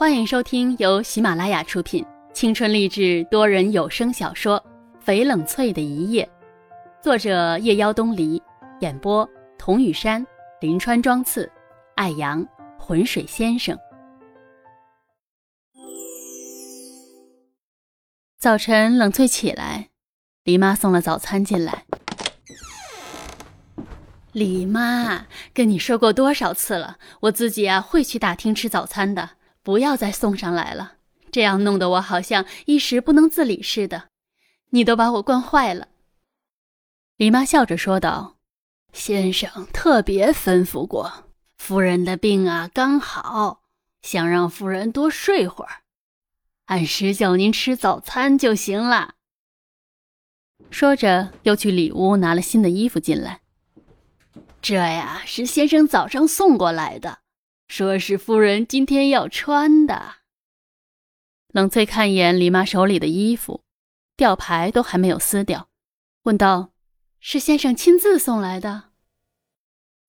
欢迎收听由喜马拉雅出品、青春励志多人有声小说《翡冷翠的一夜》，作者夜妖东篱，演播童雨山、临川庄次、艾阳、浑水先生。早晨，冷翠起来，李妈送了早餐进来。李妈，跟你说过多少次了，我自己啊会去大厅吃早餐的，不要再送上来了，这样弄得我好像一时不能自理似的，你都把我惯坏了。李妈笑着说道：“先生特别吩咐过，夫人的病啊刚好，想让夫人多睡会儿。”按时叫您吃早餐就行了。说着，又去里屋拿了新的衣服进来。这呀，是先生早上送过来的，说是夫人今天要穿的。冷翠看一眼李妈手里的衣服，吊牌都还没有撕掉，问道：“是先生亲自送来的？”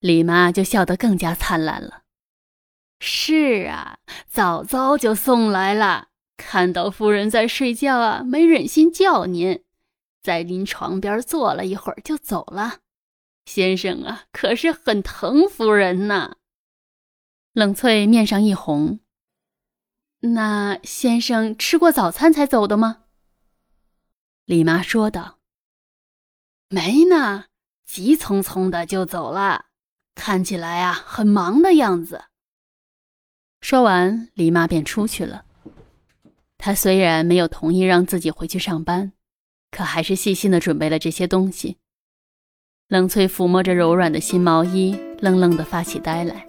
李妈就笑得更加灿烂了：“是啊，早早就送来了。”看到夫人在睡觉啊，没忍心叫您，在您床边坐了一会儿就走了。先生啊，可是很疼夫人呐。冷翠面上一红。那先生吃过早餐才走的吗？李妈说道。没呢，急匆匆的就走了，看起来啊很忙的样子。说完，李妈便出去了。她虽然没有同意让自己回去上班，可还是细心的准备了这些东西。冷翠抚摸着柔软的新毛衣，愣愣的发起呆来。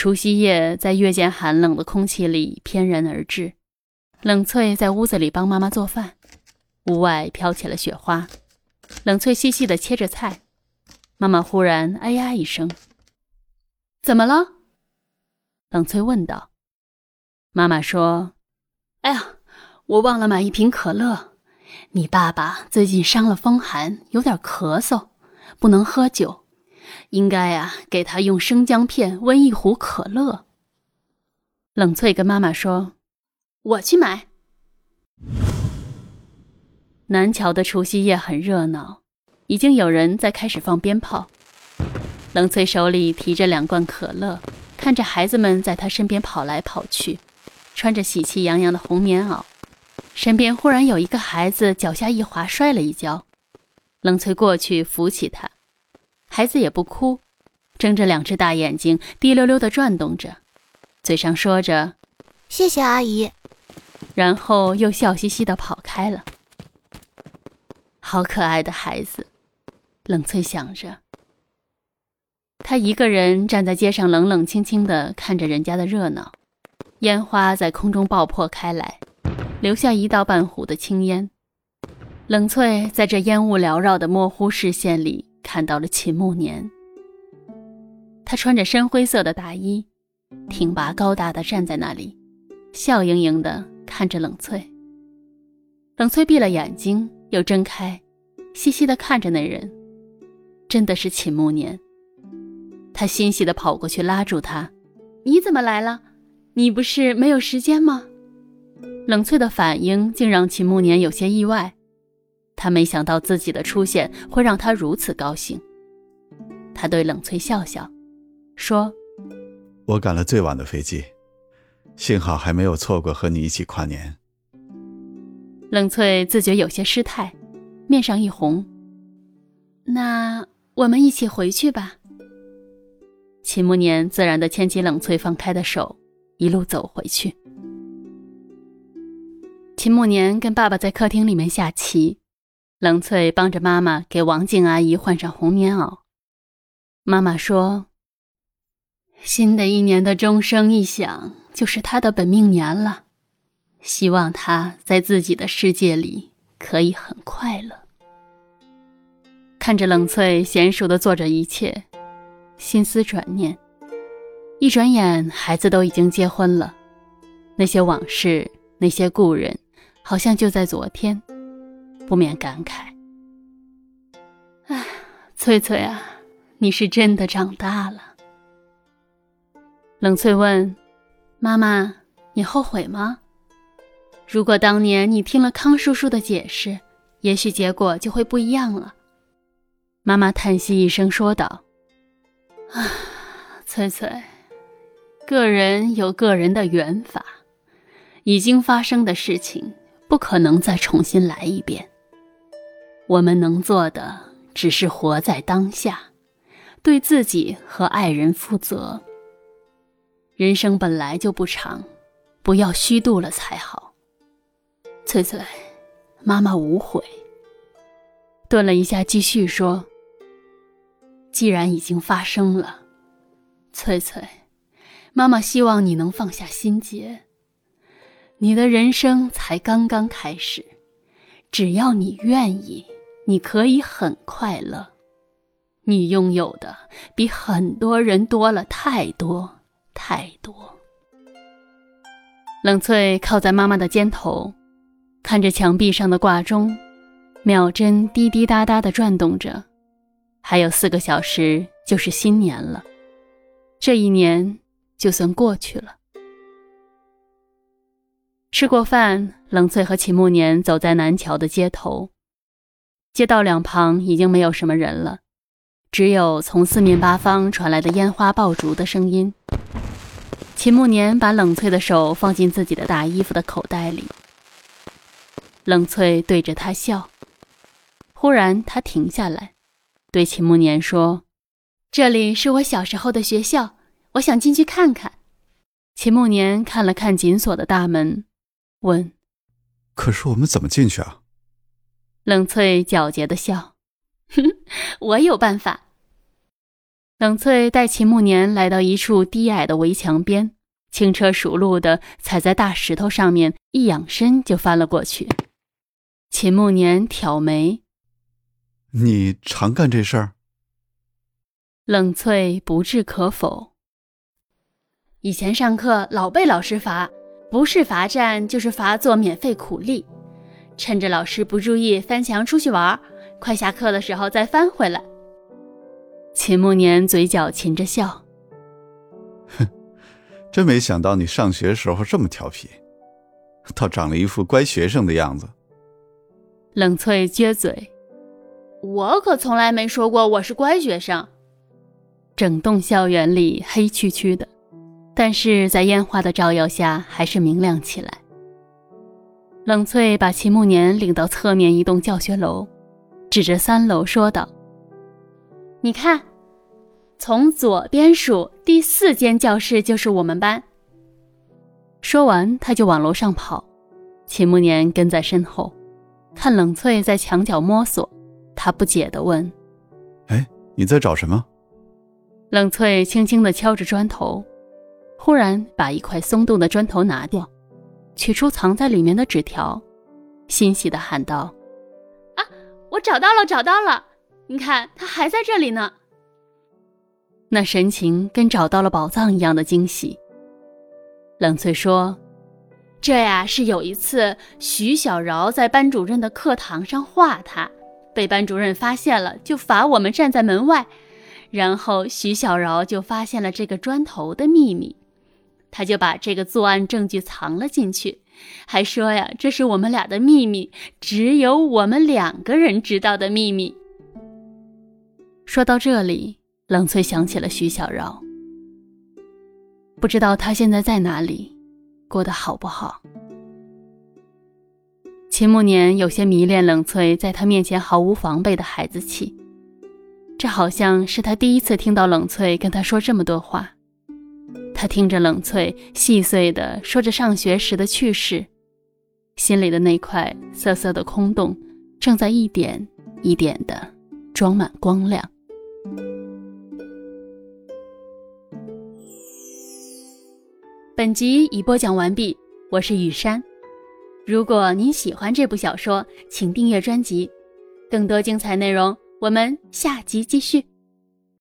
除夕夜在月渐寒冷的空气里翩然而至，冷翠在屋子里帮妈妈做饭，屋外飘起了雪花。冷翠细细的切着菜，妈妈忽然哎呀一声：“怎么了？”冷翠问道。妈妈说：“哎呀，我忘了买一瓶可乐。你爸爸最近伤了风寒，有点咳嗽，不能喝酒，应该呀给他用生姜片温一壶可乐。”冷翠跟妈妈说：“我去买。”南桥的除夕夜很热闹，已经有人在开始放鞭炮。冷翠手里提着两罐可乐，看着孩子们在她身边跑来跑去。穿着喜气洋洋的红棉袄，身边忽然有一个孩子脚下一滑，摔了一跤。冷翠过去扶起他，孩子也不哭，睁着两只大眼睛，滴溜溜地转动着，嘴上说着“谢谢阿姨”，然后又笑嘻嘻地跑开了。好可爱的孩子，冷翠想着。他一个人站在街上，冷冷清清地看着人家的热闹。烟花在空中爆破开来，留下一道半糊的青烟。冷翠在这烟雾缭绕的模糊视线里看到了秦慕年。他穿着深灰色的大衣，挺拔高大的站在那里，笑盈盈的看着冷翠。冷翠闭了眼睛，又睁开，细细的看着那人，真的是秦慕年。他欣喜的跑过去拉住他：“你怎么来了？”你不是没有时间吗？冷翠的反应竟让秦慕年有些意外，他没想到自己的出现会让他如此高兴。他对冷翠笑笑，说：“我赶了最晚的飞机，幸好还没有错过和你一起跨年。”冷翠自觉有些失态，面上一红。那我们一起回去吧。秦慕年自然的牵起冷翠放开的手。一路走回去，秦慕年跟爸爸在客厅里面下棋，冷翠帮着妈妈给王静阿姨换上红棉袄。妈妈说：“新的一年的钟声一响，就是她的本命年了，希望她在自己的世界里可以很快乐。”看着冷翠娴熟的做着一切，心思转念。一转眼，孩子都已经结婚了，那些往事，那些故人，好像就在昨天，不免感慨。唉，翠翠啊，你是真的长大了。冷翠问：“妈妈，你后悔吗？如果当年你听了康叔叔的解释，也许结果就会不一样了。”妈妈叹息一声说道：“啊，翠翠，个人有个人的缘法，已经发生的事情不可能再重新来一遍。我们能做的只是活在当下，对自己和爱人负责。人生本来就不长，不要虚度了才好。”翠翠，妈妈无悔。顿了一下，继续说。既然已经发生了，翠翠，妈妈希望你能放下心结。你的人生才刚刚开始，只要你愿意，你可以很快乐。你拥有的比很多人多了太多太多。冷翠靠在妈妈的肩头，看着墙壁上的挂钟，秒针滴滴答答的转动着。还有四个小时就是新年了，这一年就算过去了。吃过饭，冷翠和秦慕年走在南桥的街头，街道两旁已经没有什么人了，只有从四面八方传来的烟花爆竹的声音。秦慕年把冷翠的手放进自己的大衣服的口袋里，冷翠对着他笑，忽然他停下来。对秦慕年说：“这里是我小时候的学校，我想进去看看。”秦慕年看了看紧锁的大门，问：“可是我们怎么进去啊？”冷翠皎洁的笑：“哼，我有办法。”冷翠带秦慕年来到一处低矮的围墙边，轻车熟路的踩在大石头上面，一仰身就翻了过去。秦慕年挑眉。你常干这事儿？冷翠不置可否。以前上课老被老师罚，不是罚站就是罚做免费苦力，趁着老师不注意翻墙出去玩，快下课的时候再翻回来。秦慕年嘴角噙着笑，哼，真没想到你上学时候这么调皮，倒长了一副乖学生的样子。冷翠撅嘴。我可从来没说过我是乖学生。整栋校园里黑黢黢的，但是在烟花的照耀下，还是明亮起来。冷翠把秦慕年领到侧面一栋教学楼，指着三楼说道：“你看，从左边数，第四间教室就是我们班。”说完，他就往楼上跑，秦慕年跟在身后，看冷翠在墙角摸索。他不解地问：“哎，你在找什么？”冷翠轻轻地敲着砖头，忽然把一块松动的砖头拿掉，取出藏在里面的纸条，欣喜地喊道：“啊，我找到了，找到了！你看，它还在这里呢。”那神情跟找到了宝藏一样的惊喜。冷翠说：“这呀，是有一次徐小饶在班主任的课堂上画他。”被班主任发现了，就罚我们站在门外。然后徐小饶就发现了这个砖头的秘密，他就把这个作案证据藏了进去，还说呀，这是我们俩的秘密，只有我们两个人知道的秘密。说到这里，冷翠想起了徐小饶，不知道他现在在哪里，过得好不好。秦慕年有些迷恋冷翠在他面前毫无防备的孩子气，这好像是他第一次听到冷翠跟他说这么多话。他听着冷翠细碎的说着上学时的趣事，心里的那块涩涩的空洞正在一点一点的装满光亮。本集已播讲完毕，我是雨山。如果您喜欢这部小说，请订阅专辑，更多精彩内容，我们下集继续。